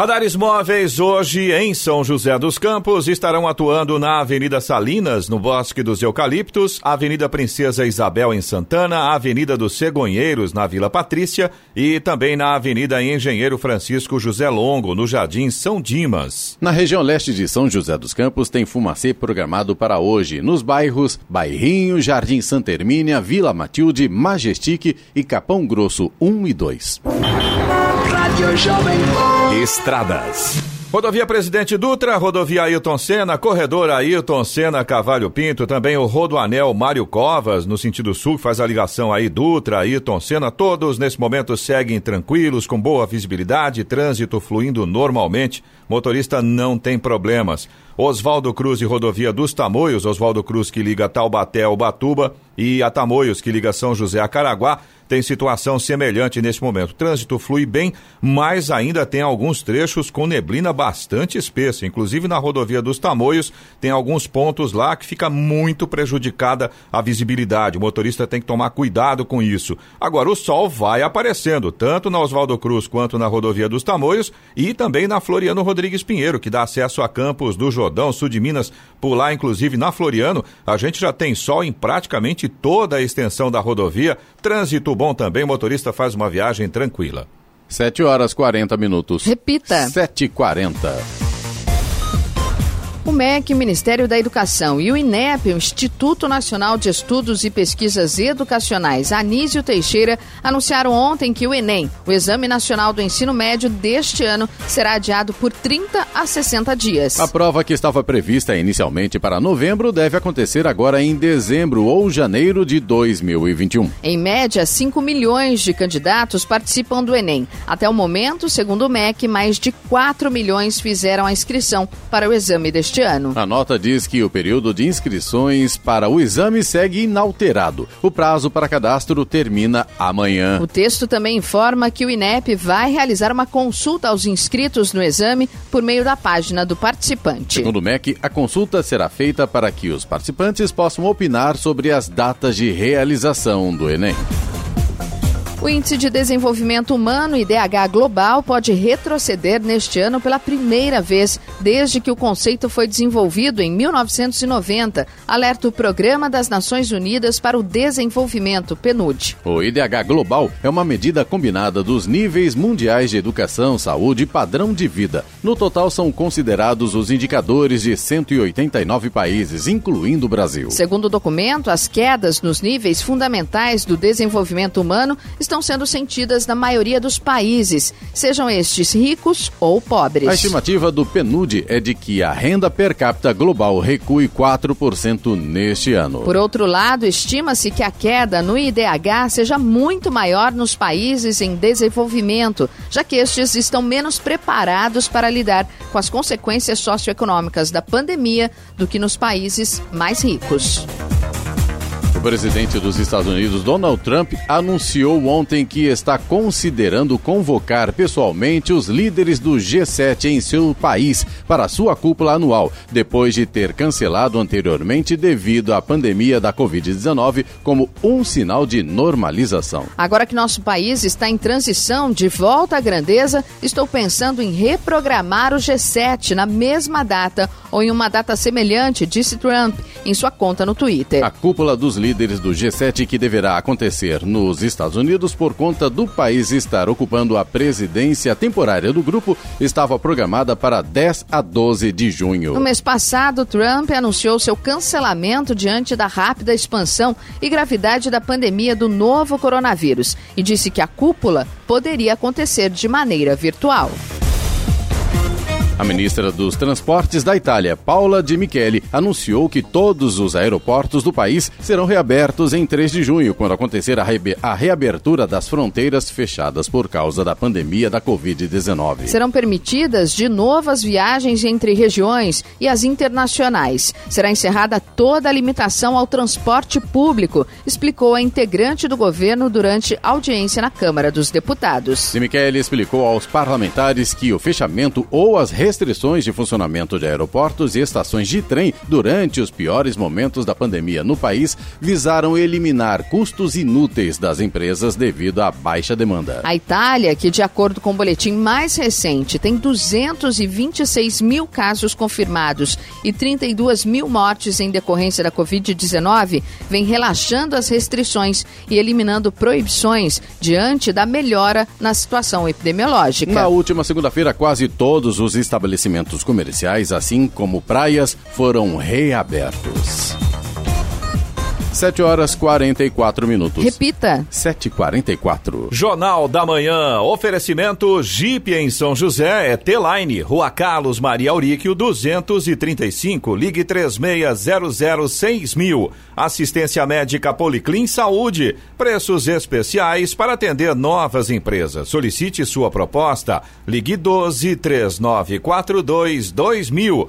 Radares móveis hoje em São José dos Campos estarão atuando na Avenida Salinas, no Bosque dos Eucaliptos, Avenida Princesa Isabel em Santana, Avenida dos Cegonheiros na Vila Patrícia e também na Avenida Engenheiro Francisco José Longo, no Jardim São Dimas. Na região leste de São José dos Campos tem fumacê programado para hoje, nos bairros Bairrinho, Jardim Santa Hermínia, Vila Matilde, Majestic e Capão Grosso 1 e 2. Estradas. Rodovia Presidente Dutra, rodovia Ailton Senna, corredor Ailton Senna Cavalho Pinto, também o Rodoanel Mário Covas, no sentido sul, que faz a ligação aí Dutra, Ailton Senna, todos nesse momento seguem tranquilos, com boa visibilidade, trânsito fluindo normalmente, motorista não tem problemas. Oswaldo Cruz e rodovia dos Tamoios, Oswaldo Cruz que liga Taubaté ao Batuba e a Tamoios que liga São José a Caraguá, tem situação semelhante nesse momento. O trânsito flui bem, mas ainda tem alguns trechos com neblina bastante espessa. Inclusive na rodovia dos Tamoios, tem alguns pontos lá que fica muito prejudicada a visibilidade. O motorista tem que tomar cuidado com isso. Agora, o sol vai aparecendo, tanto na Oswaldo Cruz quanto na rodovia dos Tamoios e também na Floriano Rodrigues Pinheiro, que dá acesso a campos do Jordão, sul de Minas, por lá, inclusive na Floriano. A gente já tem sol em praticamente toda a extensão da rodovia. Trânsito bom também, o motorista faz uma viagem tranquila. 7 horas 40 minutos. Repita. 7h40. O MEC, o Ministério da Educação e o INEP, o Instituto Nacional de Estudos e Pesquisas Educacionais, Anísio Teixeira, anunciaram ontem que o Enem, o Exame Nacional do Ensino Médio deste ano, será adiado por 30 a 60 dias. A prova que estava prevista inicialmente para novembro deve acontecer agora em dezembro ou janeiro de 2021. Em média, 5 milhões de candidatos participam do Enem. Até o momento, segundo o MEC, mais de 4 milhões fizeram a inscrição para o exame deste deste ano. A nota diz que o período de inscrições para o exame segue inalterado. O prazo para cadastro termina amanhã. O texto também informa que o INEP vai realizar uma consulta aos inscritos no exame por meio da página do participante. Segundo o MEC, a consulta será feita para que os participantes possam opinar sobre as datas de realização do Enem. O Índice de Desenvolvimento Humano, IDH Global, pode retroceder neste ano pela primeira vez desde que o conceito foi desenvolvido em 1990, alerta o Programa das Nações Unidas para o Desenvolvimento, PNUD. O IDH Global é uma medida combinada dos níveis mundiais de educação, saúde e padrão de vida. No total, são considerados os indicadores de 189 países, incluindo o Brasil. Segundo o documento, as quedas nos níveis fundamentais do desenvolvimento humano estão sendo sentidas na maioria dos países, sejam estes ricos ou pobres. A estimativa do PNUD é de que a renda per capita global recue 4% neste ano. Por outro lado, estima-se que a queda no IDH seja muito maior nos países em desenvolvimento, já que estes estão menos preparados para lidar com as consequências socioeconômicas da pandemia do que nos países mais ricos. O presidente dos Estados Unidos, Donald Trump, anunciou ontem que está considerando convocar pessoalmente os líderes do G7 em seu país para sua cúpula anual, depois de ter cancelado anteriormente devido à pandemia da Covid-19 como um sinal de normalização. Agora que nosso país está em transição de volta à grandeza, estou pensando em reprogramar o G7 na mesma data ou em uma data semelhante, disse Trump em sua conta no Twitter. A cúpula dos líderes líderes do G7 que deverá acontecer nos Estados Unidos por conta do país estar ocupando a presidência temporária do grupo estava programada para 10 a 12 de junho. No mês passado, Trump anunciou seu cancelamento diante da rápida expansão e gravidade da pandemia do novo coronavírus e disse que a cúpula poderia acontecer de maneira virtual. A ministra dos Transportes da Itália, Paula Di Michele, anunciou que todos os aeroportos do país serão reabertos em 3 de junho, quando acontecer a, re reabertura das fronteiras fechadas por causa da pandemia da Covid-19. Serão permitidas de novo as viagens entre regiões e as internacionais. Será encerrada toda a limitação ao transporte público, explicou a integrante do governo durante audiência na Câmara dos Deputados. Di Michele explicou aos parlamentares que o fechamento ou as restrições de funcionamento de aeroportos e estações de trem durante os piores momentos da pandemia no país visaram eliminar custos inúteis das empresas devido à baixa demanda. A Itália, que de acordo com o boletim mais recente tem 226 mil casos confirmados e 32 mil mortes em decorrência da Covid-19, vem relaxando as restrições e eliminando proibições diante da melhora na situação epidemiológica. Na última segunda-feira, quase todos os estabelecimentos estabelecimentos comerciais, assim como praias, foram reabertos. 7 horas 44 minutos. Repita. 7h44. Jornal da Manhã. Oferecimento Jeep em São José é T-Line. Rua Carlos Maria Auríquio 235. Ligue 3600 mil. Assistência médica Policlin Saúde. Preços especiais para atender novas empresas. Solicite sua proposta. Ligue 12 3942 2000.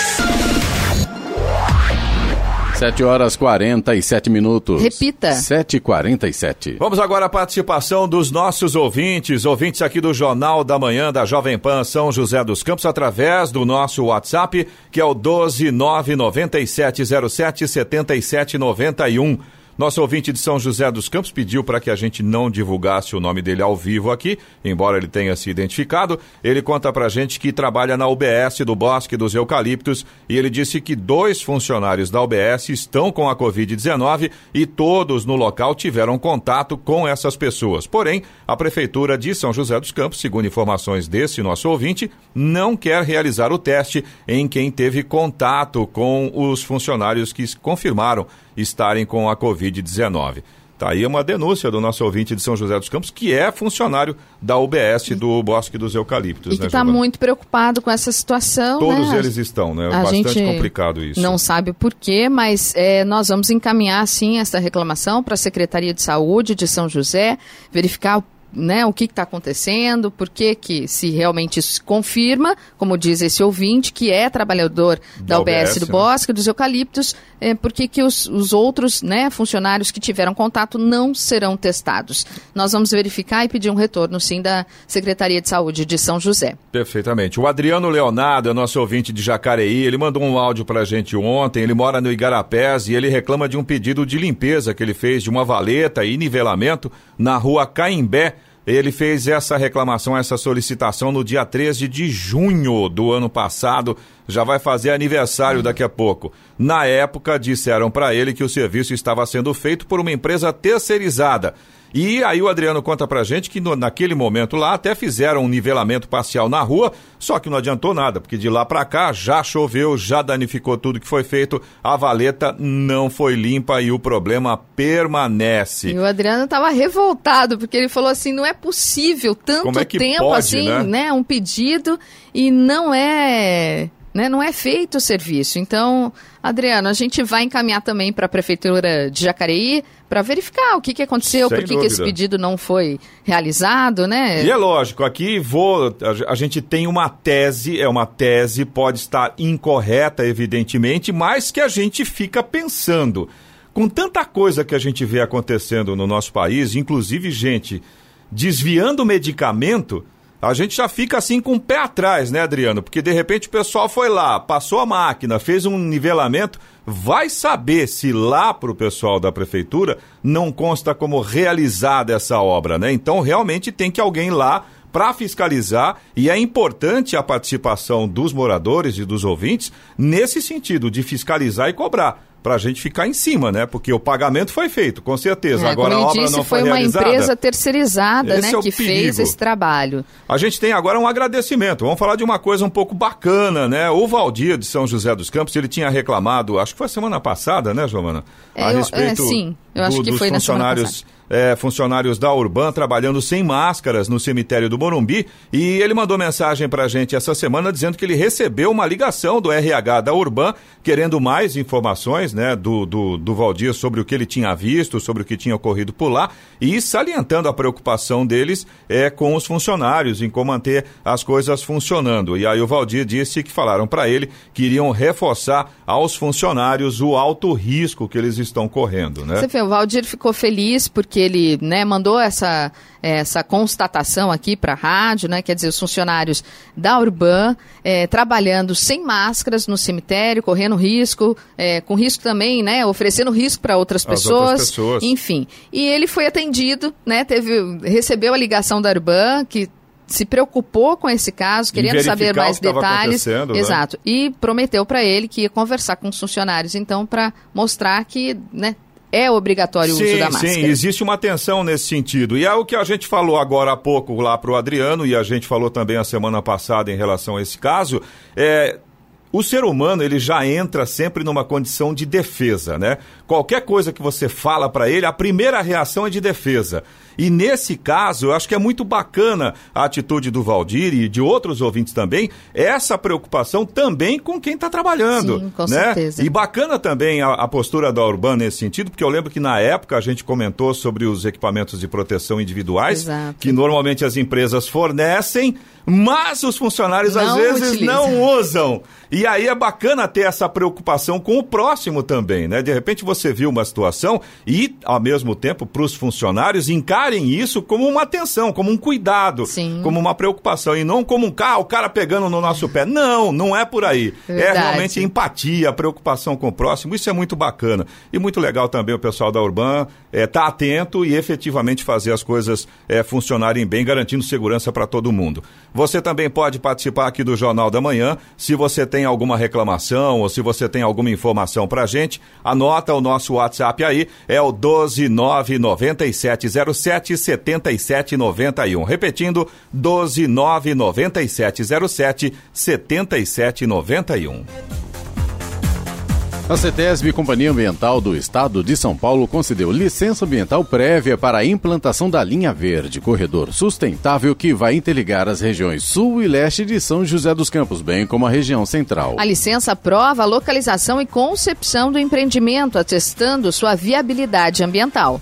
7 horas 47 minutos. Repita. 7h47. Vamos agora à participação dos nossos ouvintes, ouvintes aqui do Jornal da Manhã da Jovem Pan São José dos Campos, através do nosso WhatsApp, que é o 12997077791. Nosso ouvinte de São José dos Campos pediu para que a gente não divulgasse o nome dele ao vivo aqui, embora ele tenha se identificado. Ele conta para a gente que trabalha na UBS do Bosque dos Eucaliptos e ele disse que dois funcionários da UBS estão com a Covid-19 e todos no local tiveram contato com essas pessoas. Porém, a Prefeitura de São José dos Campos, segundo informações desse nosso ouvinte, não quer realizar o teste em quem teve contato com os funcionários que confirmaram estarem com a Covid-19. Tá aí uma denúncia do nosso ouvinte de São José dos Campos, que é funcionário da UBS do Bosque dos Eucaliptos. E que né, está Giovana? muito preocupado com essa situação. Todos né? eles estão, né? A Bastante gente complicado isso. Não sabe o porquê, mas é, nós vamos encaminhar sim essa reclamação para a Secretaria de Saúde de São José, verificar o né, o que está acontecendo, por que que se realmente isso se confirma, como diz esse ouvinte, que é trabalhador da, Da UBS, do né? Bosque, dos Eucaliptos, é, por que que os, os outros né, funcionários que tiveram contato não serão testados. Nós vamos verificar e pedir um retorno, sim, da Secretaria de Saúde de São José. Perfeitamente. O Adriano Leonardo é nosso ouvinte de Jacareí. Ele mandou um áudio pra gente ontem. Ele mora no Igarapés e ele reclama de um pedido de limpeza que ele fez de uma valeta e nivelamento na rua Caimbé. Ele fez essa reclamação, essa solicitação no dia 13 de junho do ano passado. Já vai fazer aniversário daqui a pouco. Na época, disseram para ele que o serviço estava sendo feito por uma empresa terceirizada. E aí o Adriano conta pra gente que no- naquele momento lá até fizeram um nivelamento parcial na rua, só que não adiantou nada, porque de lá pra cá já choveu, já danificou tudo que foi feito, a valeta não foi limpa e o problema permanece. E o Adriano estava revoltado, porque ele falou assim, não é possível tanto é tempo pode, assim, né? Um pedido e não é, né, não é feito o serviço. Então, Adriano, a gente vai encaminhar também para a prefeitura de Jacareí para verificar o que, que aconteceu, Sem por que, que esse pedido não foi realizado, né? E é lógico, aqui vou. A gente tem uma tese, é uma tese, pode estar incorreta, evidentemente, mas que a gente fica pensando. Com tanta coisa que a gente vê acontecendo no nosso país, inclusive gente desviando medicamento, a gente já fica assim com o pé atrás, né, Adriano? Porque de repente o pessoal foi lá, passou a máquina, fez um nivelamento, vai saber se lá para o pessoal da prefeitura não consta como realizada essa obra, né? Então realmente tem que alguém lá para fiscalizar e é importante a participação dos moradores e dos ouvintes nesse sentido de fiscalizar e cobrar. Pra gente ficar em cima, né? Porque o pagamento foi feito, com certeza. É, Agora como a obra disse, não foi, foi uma realizada. empresa terceirizada, Esse né, é que perigo. fez esse trabalho. A gente tem agora um agradecimento. Vamos falar de uma coisa um pouco bacana, né? O Valdir de São José dos Campos, ele tinha reclamado, acho que foi semana passada, né, Giovana? É, a eu- respeito é, sim, eu acho que dos foi na semana funcionários, é, funcionários da Urban trabalhando sem máscaras no cemitério do Morumbi. E ele mandou mensagem pra gente essa semana dizendo que ele recebeu uma ligação do RH da Urban querendo mais informações, né, do, do, do Valdir sobre o que ele tinha visto, sobre o que tinha ocorrido por lá e salientando a preocupação deles é com os funcionários, em como manter as coisas funcionando. E aí o Valdir disse que falaram para ele que iriam reforçar aos funcionários o alto risco que eles estão correndo, né? Você vê, o Valdir ficou feliz porque ele né, mandou essa, essa constatação aqui para a rádio, né? Quer dizer, os funcionários da Urban eh, trabalhando sem máscaras no cemitério, correndo risco, eh, com risco também, né? Oferecendo risco para outras outras pessoas. Enfim. E ele foi atendido, né? Teve, recebeu a ligação da Urban, que se preocupou com esse caso, querendo saber mais detalhes. né? Exato. Exato. E prometeu para ele que ia conversar com os funcionários, então, para mostrar que né, é obrigatório sim, o uso da máscara. Sim, existe uma tensão nesse sentido. E é o que a gente falou agora há pouco lá para o Adriano, e a gente falou também a semana passada em relação a esse caso. É, o ser humano ele já entra sempre numa condição de defesa, né? Qualquer coisa que você fala para ele, a primeira reação é de defesa. E nesse caso, eu acho que é muito bacana a atitude do Valdir e de outros ouvintes também, essa preocupação também com quem está trabalhando. Sim, com né? certeza. E bacana também a, a, postura da Urban nesse sentido, porque eu lembro que na época a gente comentou sobre os equipamentos de proteção individuais, Exato. que normalmente as empresas fornecem, mas os funcionários não às vezes utiliza. não usam. E aí é bacana ter essa preocupação com o próximo também, né? De repente você viu uma situação e, ao mesmo tempo, para os funcionários encarem isso como uma atenção, como um cuidado, Sim. como uma preocupação e não como um carro, o cara pegando no nosso pé. Não, não é por aí. Verdade. É realmente empatia, preocupação com o próximo. Isso é muito bacana. E muito legal também o pessoal da Urban estar é, tá atento e efetivamente fazer as coisas é, funcionarem bem, garantindo segurança para todo mundo. Você também pode participar aqui do Jornal da Manhã. Se você tem alguma reclamação ou se você tem alguma informação para gente, anota o nosso WhatsApp aí, é o 1299707 7791. Repetindo, 1299707 7791. A CETESB, Companhia Ambiental do Estado de São Paulo, concedeu licença ambiental prévia para a implantação da linha verde, corredor sustentável que vai interligar as regiões sul e leste de São José dos Campos, bem como a região central. A licença aprova a localização e concepção do empreendimento, atestando sua viabilidade ambiental.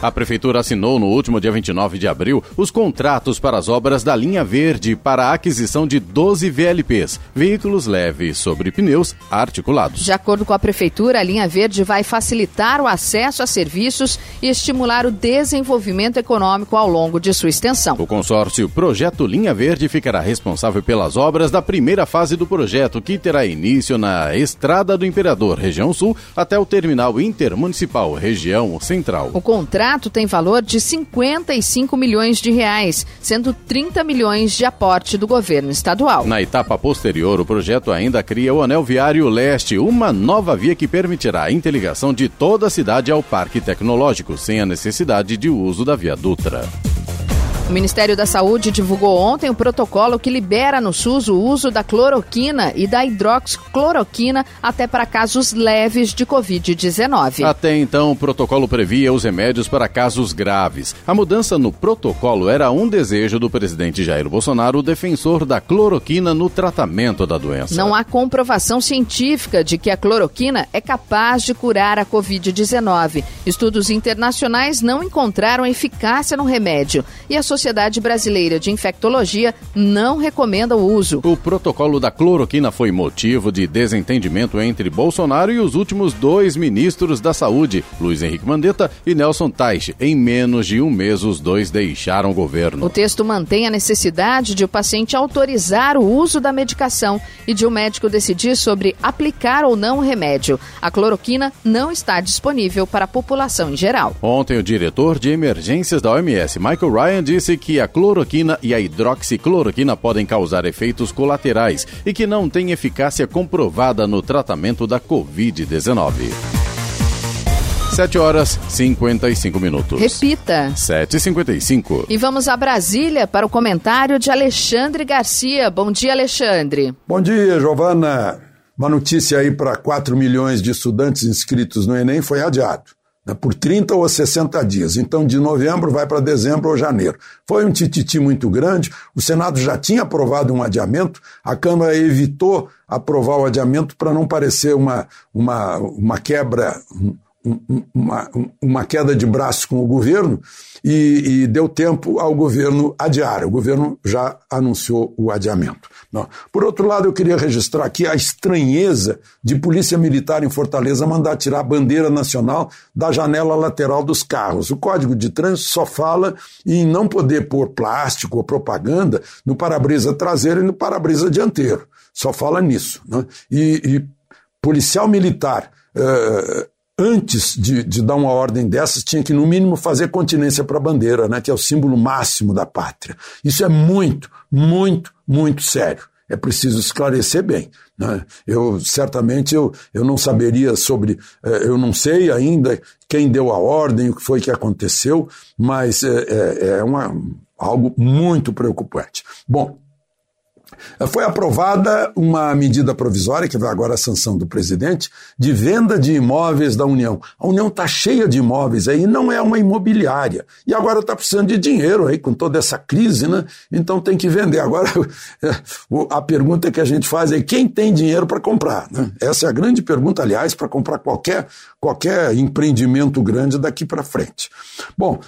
A Prefeitura assinou no último dia 29 de abril os contratos para as obras da linha verde para a aquisição de 12 VLPs, veículos leves sobre pneus articulados. De acordo com a Prefeitura, a linha verde vai facilitar o acesso a serviços e estimular o desenvolvimento econômico ao longo de sua extensão. O consórcio Projeto Linha Verde ficará responsável pelas obras da primeira fase do projeto, que terá início na Estrada do Imperador, região sul, até o terminal intermunicipal, região central. O contrato contrato tem valor de 55 milhões de reais, sendo 30 milhões de aporte do governo estadual. Na etapa posterior, o projeto ainda cria o Anel Viário Leste, uma nova via que permitirá a interligação de toda a cidade ao Parque Tecnológico, sem a necessidade de uso da Via Dutra. O Ministério da Saúde divulgou ontem o protocolo que libera no SUS o uso da cloroquina e da hidroxicloroquina até para casos leves de Covid-19. Até então, o protocolo previa os remédios para casos graves. A mudança no protocolo era um desejo do presidente Jair Bolsonaro, defensor da cloroquina no tratamento da doença. Não há comprovação científica de que a cloroquina é capaz de curar a Covid-19. Estudos internacionais não encontraram eficácia no remédio e a Sociedade Brasileira de Infectologia não recomenda o uso. O protocolo da cloroquina foi motivo de desentendimento entre Bolsonaro e os últimos dois ministros da Saúde, Luiz Henrique Mandetta e Nelson Teich. Em menos de um mês, os dois deixaram o governo. O texto mantém a necessidade de o paciente autorizar o uso da medicação e de o médico decidir sobre aplicar ou não o remédio. A cloroquina não está disponível para a população em geral. Ontem, o diretor de emergências da OMS, Michael Ryan, disse que a cloroquina e a hidroxicloroquina podem causar efeitos colaterais e que não têm eficácia comprovada no tratamento da Covid-19. 7 horas 55 minutos. Repita. 7h55. E vamos a Brasília para o comentário de Alexandre Garcia. Bom dia, Alexandre. Bom dia, Giovana. Uma notícia aí para 4 milhões de estudantes inscritos no Enem foi adiado por 30 ou 60 dias. Então, de novembro vai para dezembro ou janeiro. Foi um tititi muito grande. O Senado já tinha aprovado um adiamento, a Câmara evitou aprovar o adiamento para não parecer uma, uma, uma quebra. Uma, uma, queda de braço com o governo e, e, deu tempo ao governo adiar. O governo já anunciou o adiamento. Não. Por outro lado, eu queria registrar aqui a estranheza de polícia militar em Fortaleza mandar tirar a bandeira nacional da janela lateral dos carros. O Código de Trânsito só fala em não poder pôr plástico ou propaganda no para-brisa traseiro e no para-brisa dianteiro. Só fala nisso. Né? E, e, policial militar. Uh, antes de, de, dar uma ordem dessas, tinha que, no mínimo, fazer continência para a bandeira, né, que é o símbolo máximo da pátria. Isso é muito, muito, muito sério. é preciso esclarecer bem. Né? Eu certamente eu, eu não saberia sobre, eh, eu não sei ainda quem deu a ordem, o que foi que aconteceu, mas é, é, é uma, algo muito preocupante. Bom, foi aprovada uma medida provisória, que vai agora à sanção do presidente, de venda de imóveis da União. A União está cheia de imóveis aí, não é uma imobiliária. E agora está precisando de dinheiro aí, com toda essa crise, né? Então tem que vender. Agora, <laughs> a pergunta que a gente faz é quem tem dinheiro para comprar? Né? Essa é a grande pergunta, aliás, para comprar qualquer, qualquer empreendimento grande daqui para frente. Bom,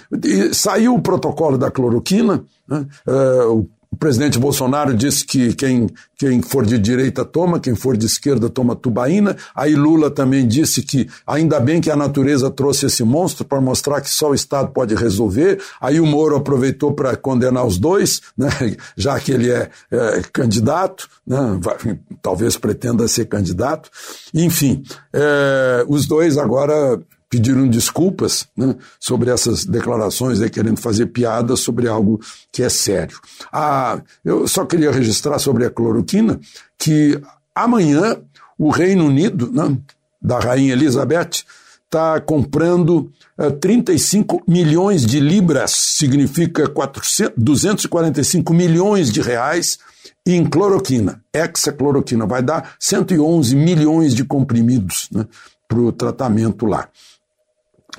saiu o protocolo da cloroquina, né? Uh, o presidente Bolsonaro disse que quem, quem for de direita toma, quem for de esquerda toma tubaína. Aí Lula também disse que ainda bem que a natureza trouxe esse monstro para mostrar que só o Estado pode resolver. Aí o Moro aproveitou para condenar os dois, né, <laughs> já que ele é, é candidato, né, vai, talvez pretenda ser candidato. Enfim, é, os dois agora pediram desculpas né, sobre essas declarações, aí, querendo fazer piada sobre algo que é sério. Ah, eu só queria registrar sobre a cloroquina que amanhã o Reino Unido, né, da Rainha Elizabeth, está comprando uh, eh, 35 milhões de libras, significa 400, 245 milhões de reais em cloroquina, hexacloroquina, vai dar 111 milhões de comprimidos né, para o tratamento lá.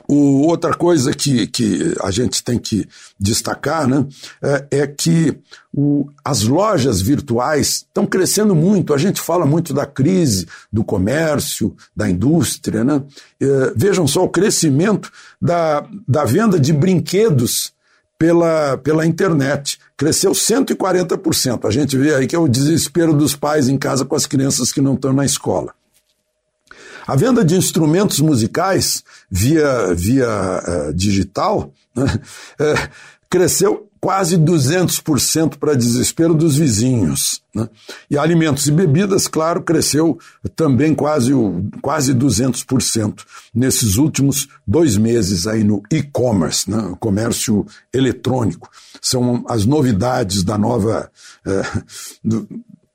O, outra coisa que, que a gente tem que destacar né, é, é que o, as lojas virtuais estão crescendo muito. A gente fala muito da crise do comércio, da indústria. Né? É, vejam só o crescimento da, da venda de brinquedos pela, pela internet. Cresceu 140%. A gente vê aí que é o desespero dos pais em casa com as crianças que não estão na escola. A venda de instrumentos musicais via, via uh, digital né, uh, <laughs> cresceu quase 200% para desespero dos vizinhos. Né? E alimentos e bebidas, claro, cresceu também quase, quase 200% nesses últimos dois meses aí no e-commerce, né? comércio eletrônico. São as novidades da nova, eh,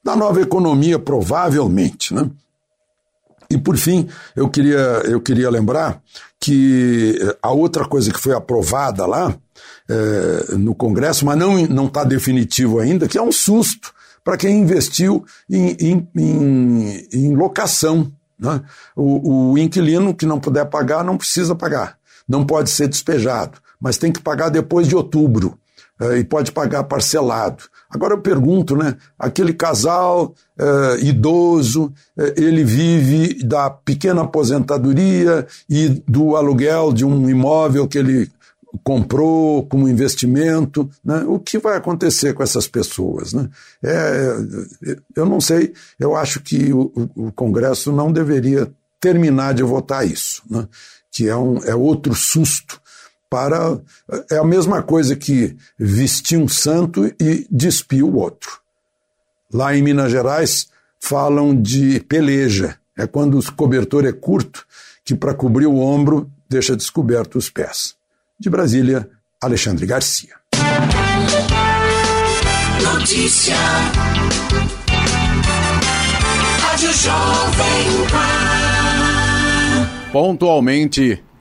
da nova economia, provavelmente. Né? E por fim, eu queria, eu queria lembrar que eh, a outra coisa que foi aprovada lá é, no Congresso, mas não está definitivo ainda, que é um susto para quem investiu em, em, em, em locação. Né? O, o inquilino que não puder pagar não precisa pagar, não pode ser despejado, mas tem que pagar depois de outubro é, e pode pagar parcelado. Agora eu pergunto, né? Aquele casal é, idoso, é, ele vive da pequena aposentadoria e do aluguel de um imóvel que ele comprou como investimento, né? o que vai acontecer com essas pessoas? Né? É, eu não sei, eu acho que o, o, Congresso não deveria terminar de votar isso, né? que é, um, é outro susto para. É a mesma coisa que vestir um santo e despir o outro. Lá em Minas Gerais falam de peleja. É quando o cobertor é curto, que para cobrir o ombro deixa descoberto os pés. De Brasília, Alexandre Garcia. Notícia. Rádio Jovem Pan. Pontualmente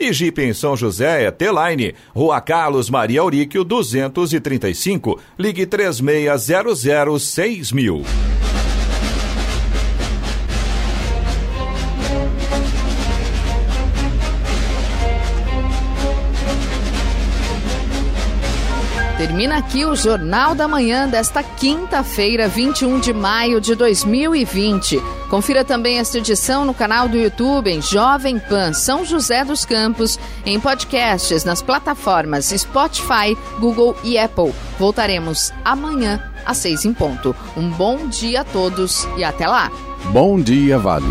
E Jeep em São José é T-Line, Rua Carlos Maria Auríquio 235, ligue 3600 6000. Termina aqui o Jornal da Manhã desta quinta-feira, 21 de maio de 2020. Confira também esta edição no canal do YouTube em Jovem Pan São José dos Campos, em podcasts nas plataformas Spotify, Google e Apple. Voltaremos amanhã às seis em ponto. Um bom dia a todos e até lá. Bom dia, Vale.